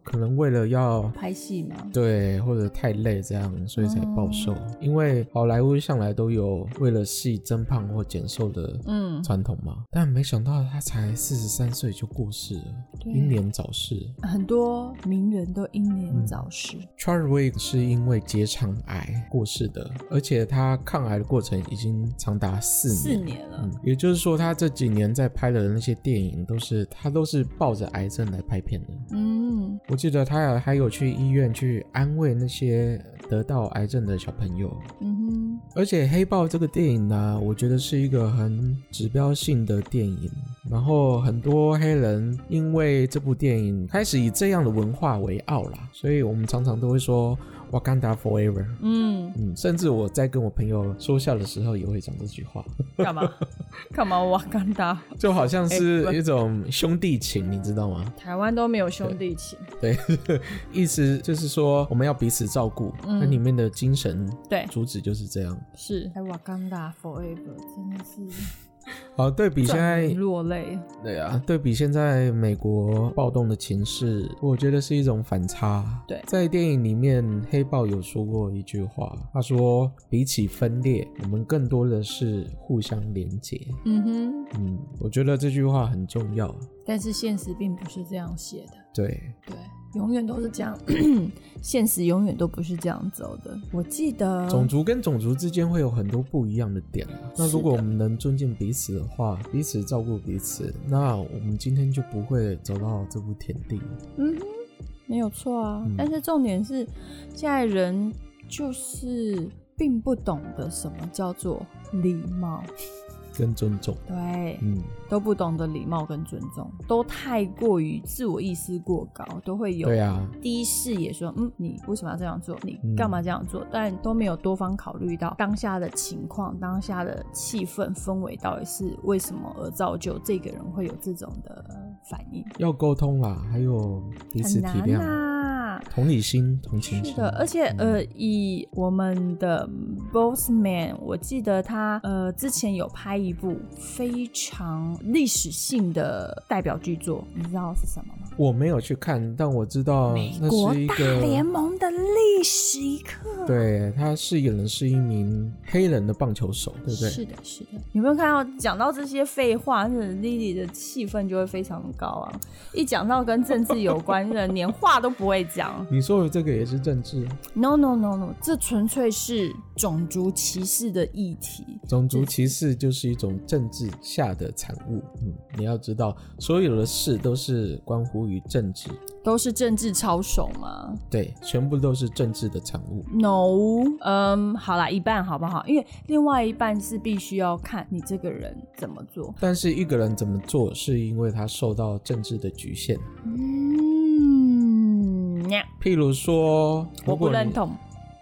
可能为了要拍戏嘛，对，或者太累这样，所以才暴瘦。嗯、因为好莱坞向来都有为了戏增胖或减瘦的嗯传统嘛，嗯、但没想到他才四十三岁就过世了，英年早逝。很多名人都英年早逝。嗯、Charwick 是因为结肠癌过世的，而且他抗癌的过程已经。长达四年，四年了，嗯，也就是说，他这几年在拍的那些电影，都是他都是抱着癌症来拍片的。嗯，我记得他还有去医院去安慰那些得到癌症的小朋友。嗯哼，而且《黑豹》这个电影呢，我觉得是一个很指标性的电影。然后很多黑人因为这部电影开始以这样的文化为傲啦，所以我们常常都会说。Wakanda forever。嗯嗯，甚至我在跟我朋友说笑的时候，也会讲这句话。干嘛？干嘛？Wakanda 就好像是一种兄弟情，你知道吗？台湾都没有兄弟情。对，对意思就是说我们要彼此照顾。那、嗯、里面的精神，对，主旨就是这样。是，Wakanda forever，真的是。好，对比现在落泪，对啊，对比现在美国暴动的情势，我觉得是一种反差。对，在电影里面，黑豹有说过一句话，他说：“比起分裂，我们更多的是互相连结。”嗯哼，嗯，我觉得这句话很重要。但是现实并不是这样写的。对对。永远都是这样，现实永远都不是这样走的。我记得种族跟种族之间会有很多不一样的点。那如果我们能尊敬彼此的话，彼此照顾彼此，那我们今天就不会走到这步田地。嗯哼，没有错啊。嗯、但是重点是，现在人就是并不懂得什么叫做礼貌。跟尊重，对，嗯，都不懂得礼貌跟尊重，都太过于自我意识过高，都会有，对啊，第一视野说，嗯，你为什么要这样做？你干嘛这样做？嗯、但都没有多方考虑到当下的情况、当下的气氛氛围到底是为什么而造就这个人会有这种的反应。要沟通啦，还有彼此体谅。同理心、同情心。是的，而且、嗯、呃，以我们的 Bossman，我记得他呃之前有拍一部非常历史性的代表剧作，你知道是什么吗？我没有去看，但我知道那是一个美国大联盟的历史一刻。对，他饰演的是一名黑人的棒球手，对不对？是的，是的。有没有看到讲到这些废话，那 Lily 的气氛就会非常的高啊。一讲到跟政治有关的，连话都不会讲。你说的这个也是政治？No No No No，这纯粹是种族歧视的议题。种族歧视就是一种政治下的产物。嗯，你要知道，所有的事都是关乎于政治，都是政治操守吗？对，全部都是政治的产物。No，嗯，好啦，一半好不好？因为另外一半是必须要看你这个人怎么做。但是一个人怎么做，是因为他受到政治的局限。嗯。样？譬如说，我不认同。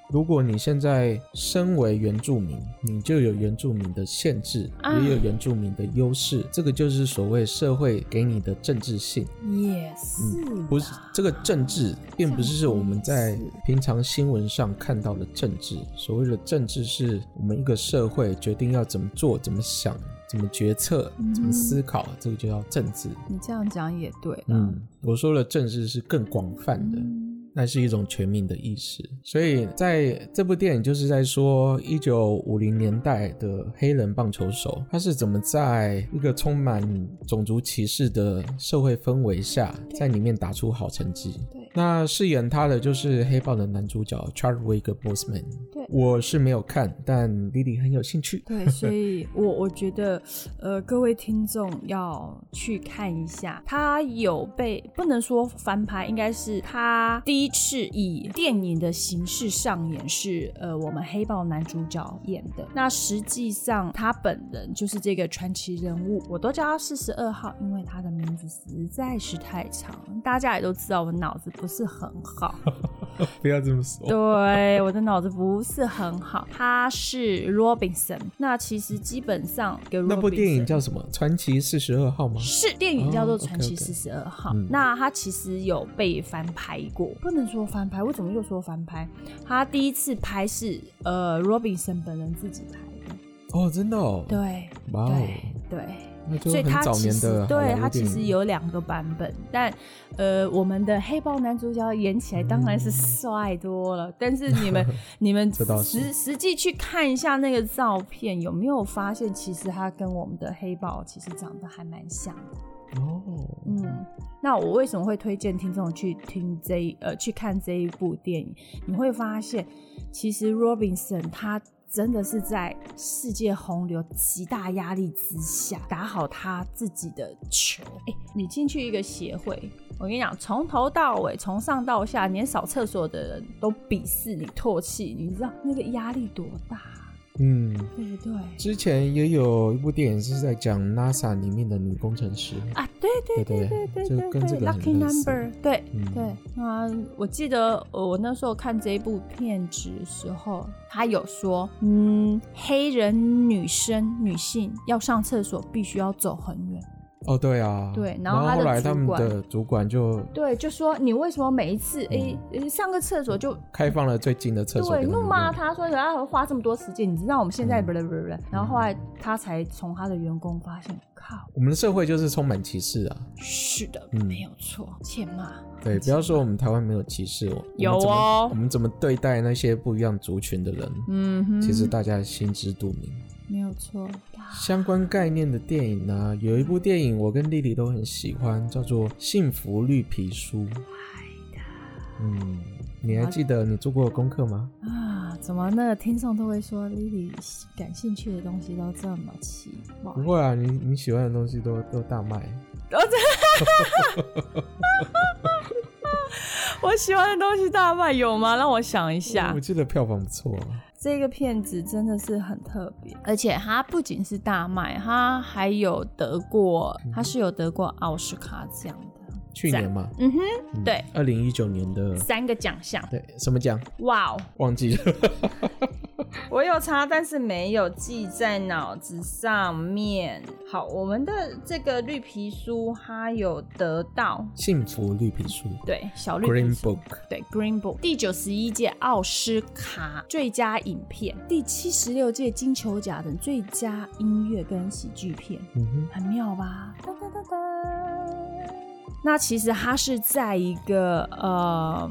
如果你现在身为原住民，你就有原住民的限制，啊、也有原住民的优势，这个就是所谓社会给你的政治性。Yes，嗯，不是这个政治，并不是我们在平常新闻上看到的政治。所谓的政治，是我们一个社会决定要怎么做、怎么想、怎么决策、怎么思考，嗯、这个就叫政治。你这样讲也对。嗯，我说的政治是更广泛的。嗯那是一种全民的意识，所以在这部电影就是在说一九五零年代的黑人棒球手，他是怎么在一个充满种族歧视的社会氛围下，在里面打出好成绩。那饰演他的就是黑豹的男主角 Chadwick Boseman。对，我是没有看，但 Lily 很有兴趣。对，所以我我觉得，呃，各位听众要去看一下，他有被不能说翻拍，应该是他第一次以电影的形式上演，是呃我们黑豹男主角演的。那实际上他本人就是这个传奇人物，我都叫他四十二号，因为他的名字实在是太长，大家也都知道我脑子不。不是很好，不要这么说。对，我的脑子不是很好。他是 Robinson，那其实基本上那部电影叫什么？传奇四十二号吗？是，电影叫做《传奇四十二号》。Oh, okay, okay. 那他其实有被翻拍过，不能说翻拍，为什么又说翻拍？他第一次拍是呃 Robinson 本人自己拍的。哦，oh, 真的哦。对，哇哦，对。所以他其实对他其实有两个版本，但呃，我们的黑豹男主角演起来当然是帅多了。嗯、但是你们 你们实实际去看一下那个照片，有没有发现其实他跟我们的黑豹其实长得还蛮像的？哦，嗯，那我为什么会推荐听众去听这呃去看这一部电影？你会发现，其实 Robinson 他。真的是在世界洪流极大压力之下打好他自己的球。哎、你进去一个协会，我跟你讲，从头到尾，从上到下，连扫厕所的人都鄙视你、唾弃你，你知道那个压力多大？嗯，对不对？之前也有一部电影是在讲 NASA 里面的女工程师啊，对对对对对对，就跟这个。Lucky Number，对、嗯、对啊，我记得我那时候看这一部片子的时候，他有说，嗯，黑人女生女性要上厕所必须要走很远。哦，对啊，对，然后后来他们的主管就对，就说你为什么每一次哎、嗯、上个厕所就开放了最近的厕所？对，怒骂他说他会花这么多时间，你知道我们现在不不不，然后后来他才从他的员工发现，靠，我们的社会就是充满歧视啊！是的，嗯、没有错，欠骂。对，不要说我们台湾没有歧视，有哦，我们怎么对待那些不一样族群的人？嗯哼，其实大家心知肚明。没有错。相关概念的电影呢、啊，有一部电影我跟莉莉都很喜欢，叫做《幸福绿皮书》。嗯，你还记得你做过功课吗？啊，怎么那个听众都会说莉莉感兴趣的东西都这么奇怪？不会啊，你你喜欢的东西都都大卖。我喜欢的东西大卖有吗？让我想一下。我记得票房不错。这个片子真的是很特别，而且它不仅是大卖，它还有得过，它是有得过奥斯卡奖的。去年嘛，嗯哼，对，二零一九年的三个奖项，对，什么奖？哇哦忘记了。我有查，但是没有记在脑子上面。好，我们的这个绿皮书，它有得到幸福绿皮书，对，小绿皮书，Green Book，对，Green Book，第九十一届奥斯卡最佳影片，第七十六届金球奖等最佳音乐跟喜剧片，嗯哼，很妙吧？哒哒哒哒那其实它是在一个呃，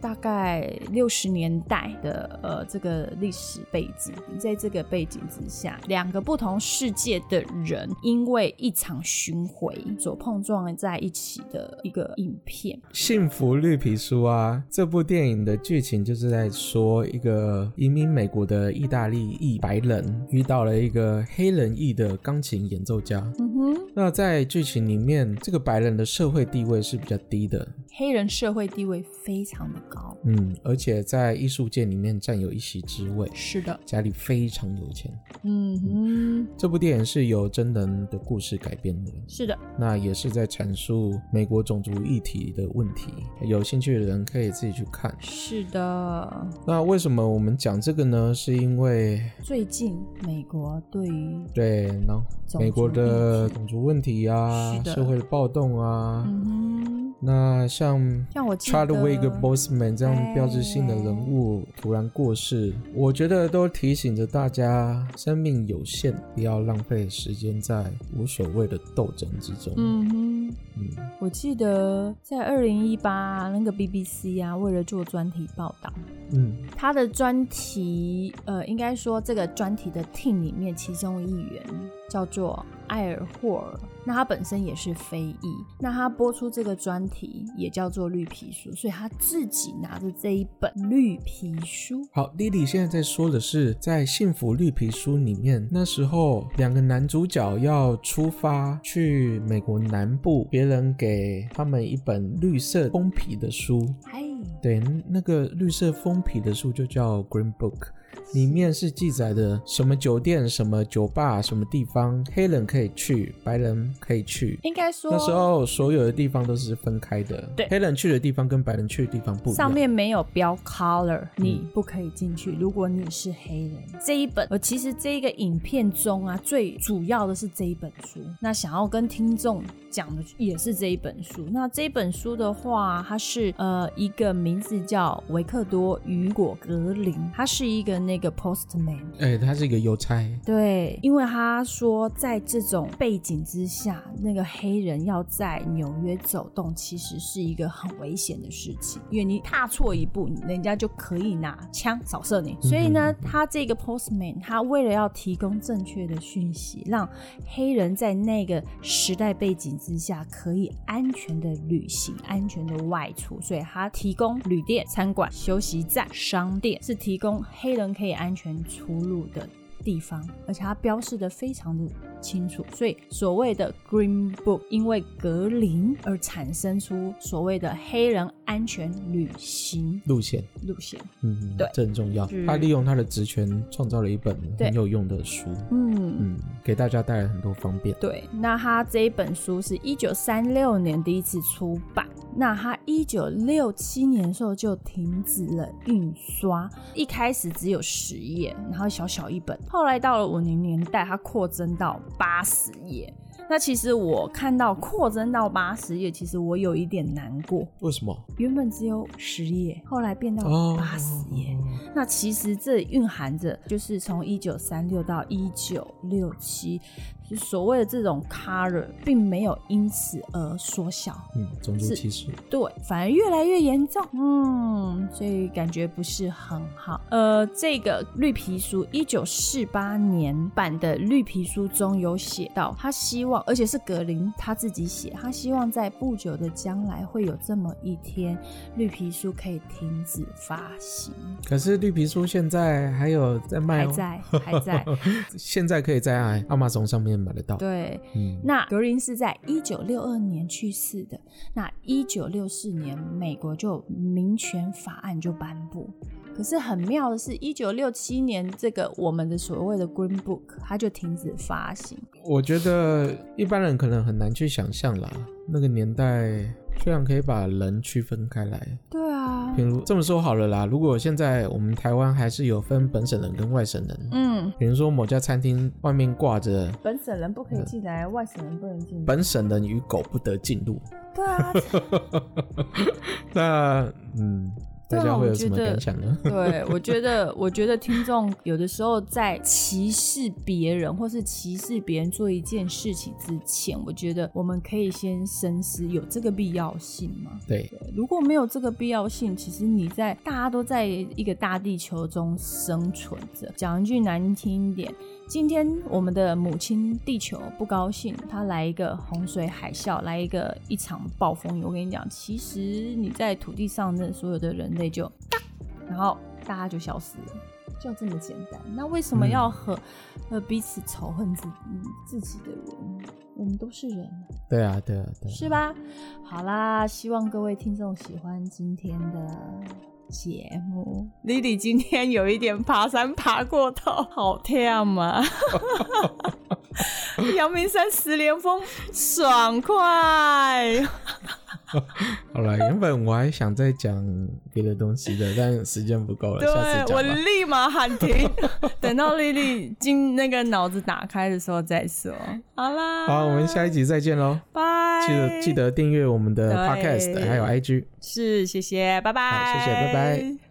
大概六十年代的呃这个历史背景，在这个背景之下，两个不同世界的人因为一场巡回所碰撞在一起的一个影片。幸福绿皮书啊，这部电影的剧情就是在说一个移民美国的意大利裔白人遇到了一个黑人裔的钢琴演奏家。嗯哼，那在剧情里面，这个白人的社会地位是比较低的，黑人社会地位非常的高。嗯，而且在艺术界里面占有一席之位。是的，家里非常有钱。嗯哼嗯，这部电影是由真人的故事改编的。是的，那也是在阐述美国种族议题的问题。有兴趣的人可以自己去看。是的。那为什么我们讲这个呢？是因为最近美国对于对，然后美国的种族问题啊，社会的暴动啊。嗯。那像像我 Chadwick Boseman 这样标志性的人物突然过世，我觉得都提醒着大家，生命有限，不要浪费时间在无所谓的斗争之中。嗯哼，嗯，我记得在二零一八那个 BBC 啊，为了做专题报道，嗯，他的专题，呃，应该说这个专题的 team 里面，其中一员叫做艾尔霍尔。那他本身也是非裔，那他播出这个专题也叫做绿皮书，所以他自己拿着这一本绿皮书。好，Lily 现在在说的是在《幸福绿皮书》里面，那时候两个男主角要出发去美国南部，别人给他们一本绿色封皮的书。嗨，对，那个绿色封皮的书就叫 Green Book。里面是记载的什么酒店、什么酒吧、什么地方，黑人可以去，白人可以去。应该说那时候所有的地方都是分开的。对，黑人去的地方跟白人去的地方不一样。上面没有标 color，你不可以进去。如果你是黑人，嗯、这一本，呃，其实这一个影片中啊，最主要的是这一本书。那想要跟听众讲的也是这一本书。那这一本书的话，它是呃一个名字叫维克多·雨果·格林，他是一个那个。一个 postman，哎、欸，他是一个邮差。对，因为他说，在这种背景之下，那个黑人要在纽约走动，其实是一个很危险的事情，因为你踏错一步，人家就可以拿枪扫射你。所以呢，他这个 postman，他为了要提供正确的讯息，让黑人在那个时代背景之下可以安全的旅行、安全的外出，所以他提供旅店、餐馆、休息站、商店，是提供黑人可以。安全出入的地方，而且它标示的非常的清楚，所以所谓的 Green Book 因为格林而产生出所谓的黑人安全旅行路线路线，嗯，对，这很重要。他利用他的职权创造了一本很有用的书，嗯嗯，给大家带来很多方便。对，那他这一本书是一九三六年第一次出版。那他一九六七年的时候就停止了印刷，一开始只有十页，然后小小一本，后来到了五零年代，它扩增到八十页。那其实我看到扩增到八十页，其实我有一点难过。为什么？原本只有十页，后来变到八十页。那其实这蕴含着，就是从一九三六到一九六七。就所谓的这种 color 并没有因此而缩小，嗯，种族歧视，对，反而越来越严重，嗯，所以感觉不是很好。呃，这个绿皮书一九四八年版的绿皮书中有写到，他希望，而且是格林他自己写，他希望在不久的将来会有这么一天，绿皮书可以停止发行。可是绿皮书现在还有在卖，还在，还在，现在可以在 Amazon 上面。买得到。对，嗯，那格林是在一九六二年去世的。那一九六四年，美国就民权法案就颁布。可是很妙的是，一九六七年，这个我们的所谓的 Green Book，它就停止发行。我觉得一般人可能很难去想象啦，那个年代居然可以把人区分开来。对啊。比如这么说好了啦，如果现在我们台湾还是有分本省人跟外省人，嗯，比如说某家餐厅外面挂着本省人不可以进来，呃、外省人不能进，本省人与狗不得进入。对啊，那嗯。大家会有什么感想呢？对，我觉得，我觉得听众有的时候在歧视别人，或是歧视别人做一件事情之前，我觉得我们可以先深思，有这个必要性吗？对，对，如果没有这个必要性，其实你在大家都在一个大地球中生存着，讲一句难听一点。今天我们的母亲地球不高兴，它来一个洪水海啸，来一个一场暴风雨。我跟你讲，其实你在土地上的所有的人类就，然后大家就消失了，就这么简单。那为什么要和、嗯、和彼此仇恨自己自己的人？我们都是人。对啊，对啊，对啊。是吧？好啦，希望各位听众喜欢今天的节目。Lily 今天有一点爬山爬过头，好跳嘛！阳明山十连峰，爽快。好了，原本我还想再讲别的东西的，但时间不够了。对，下次我立马喊停，等到丽丽今那个脑子打开的时候再说。好啦，好，我们下一集再见喽，拜。记得记得订阅我们的 podcast，还有 IG。是，谢谢，拜拜。好，谢谢，拜拜。